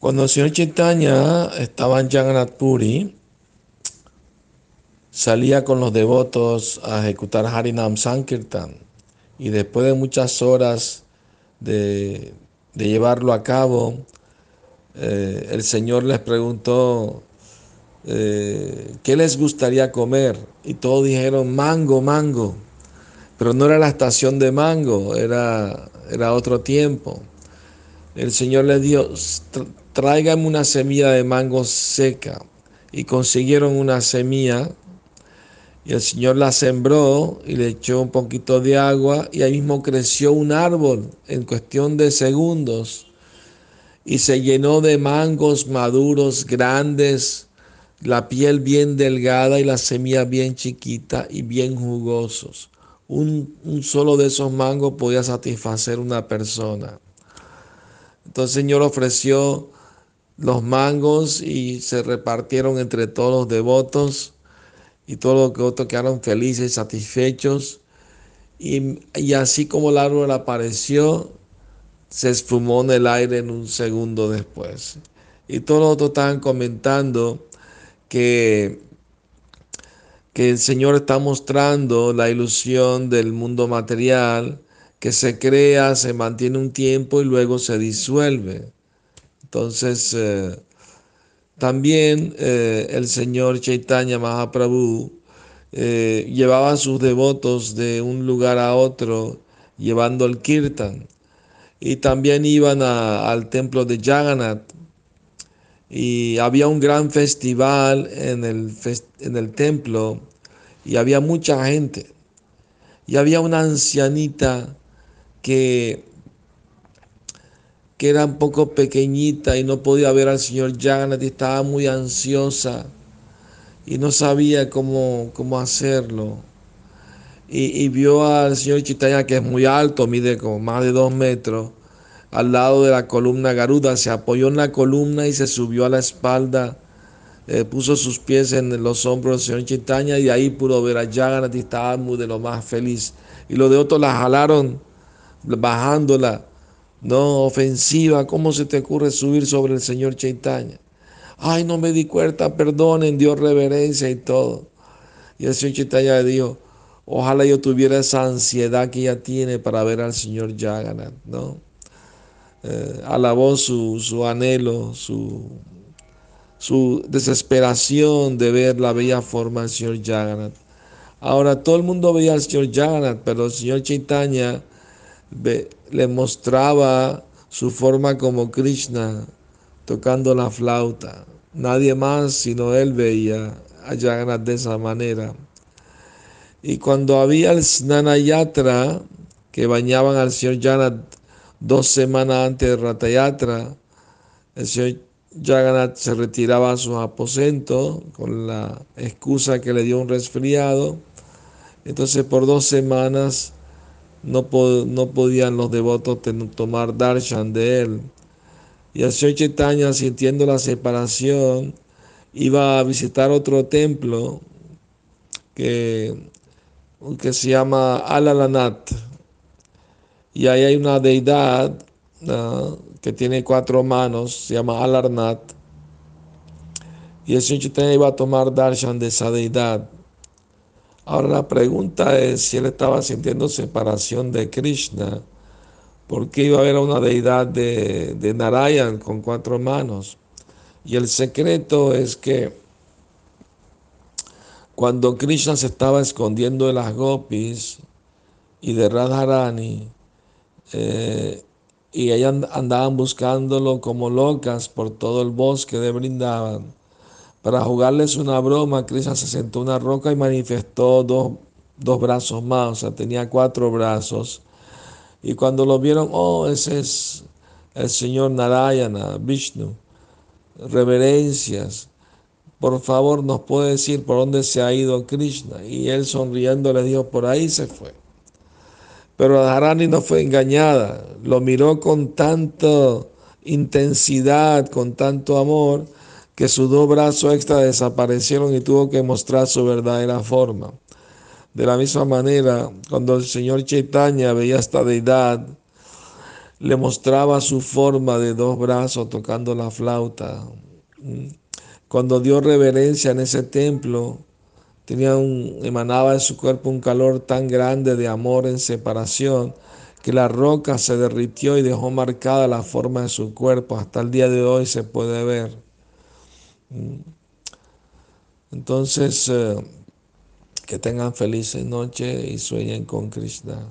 Cuando el señor Chaitanya estaba en Jagannath salía con los devotos a ejecutar Harinam Sankirtan. Y después de muchas horas de, llevarlo a cabo, eh, el Señor les preguntó eh, qué les gustaría comer y todos dijeron mango, mango, pero no era la estación de mango, era, era otro tiempo. El Señor les dijo, tráigame una semilla de mango seca y consiguieron una semilla y el Señor la sembró y le echó un poquito de agua y ahí mismo creció un árbol en cuestión de segundos y se llenó de mangos maduros, grandes, la piel bien delgada y la semilla bien chiquita y bien jugosos. Un, un solo de esos mangos podía satisfacer una persona. Entonces el Señor ofreció los mangos y se repartieron entre todos los devotos y todos los otros quedaron felices, satisfechos. Y, y, así como el árbol apareció, se esfumó en el aire en un segundo después. Y todos los otros estaban comentando que, que el Señor está mostrando la ilusión del mundo material, que se crea, se mantiene un tiempo y luego se disuelve. Entonces, eh, también eh, el señor Chaitanya Mahaprabhu eh, llevaba a sus devotos de un lugar a otro llevando el kirtan. Y también iban al templo de Jagannath. Y había un gran festival en el, en el templo y había mucha gente. Y había una ancianita que que era un poco pequeñita y no podía ver al señor Jagannath y estaba muy ansiosa y no sabía cómo, cómo hacerlo. Y, vio al señor Chitanya que es muy alto, mide como más de dos metros, al lado de la columna Garuda, se apoyó en la columna y se subió a la espalda, eh, puso sus pies en los hombros del señor Chitanya y ahí pudo ver a Jagannath y estaba muy de lo más feliz. Y los de otros la jalaron, bajándola no, ofensiva, ¿cómo se te ocurre subir sobre el Señor Chaitanya? Ay, no me di cuenta, perdonen, dio reverencia y todo. Y el Señor Chaitanya le dijo, ojalá yo tuviera esa ansiedad que ella tiene para ver al Señor Jagannath, ¿no? Eh, alabó su, su anhelo, su, su desesperación de ver la bella forma del Señor Jagannath. Ahora, todo el mundo veía al Señor Jagannath, pero el Señor Chaitanya le mostraba su forma como Krishna tocando la flauta. Nadie más sino él veía a Jagannath de esa manera. Y cuando había el Snanayatra, que bañaban al señor Jagannath dos semanas antes de Ratayatra, el señor Jagannath se retiraba a su aposento con la excusa que le dio un resfriado. Entonces por dos semanas no, podían los devotos tomar darshan de él. Y el señor Chaitanya, sintiendo la separación, iba a visitar otro templo que, que se llama Alalanat. Y ahí hay una deidad que tiene cuatro manos, se llama Alarnat. Y el señor Chaitanya iba a tomar darshan de esa deidad. Ahora la pregunta es si él estaba sintiendo separación de Krishna, ¿por qué iba a haber una deidad de, de Narayan con cuatro manos? Y el secreto es que cuando Krishna se estaba escondiendo de las gopis y de Radharani, eh, y ellas andaban buscándolo como locas por todo el bosque de Brindavan, para jugarles una broma, Krishna se sentó en una roca y manifestó dos, dos brazos más, o sea, tenía cuatro brazos. Y cuando lo vieron, oh, ese es el señor Narayana, Vishnu, reverencias. Por favor, nos puede decir por dónde se ha ido Krishna. Y él sonriendo le dijo, por ahí se fue. Pero Dharani no fue engañada, lo miró con tanta intensidad, con tanto amor, que sus dos brazos extra desaparecieron y tuvo que mostrar su verdadera forma. De la misma manera, cuando el señor Chaitanya veía esta deidad, le mostraba su forma de dos brazos tocando la flauta. Cuando dio reverencia en ese templo, tenía un, emanaba de su cuerpo un calor tan grande de amor en separación que la roca se derritió y dejó marcada la forma de su cuerpo. Hasta el día de hoy se puede ver. Entonces, eh, que tengan felices noches y sueñen con Krishna.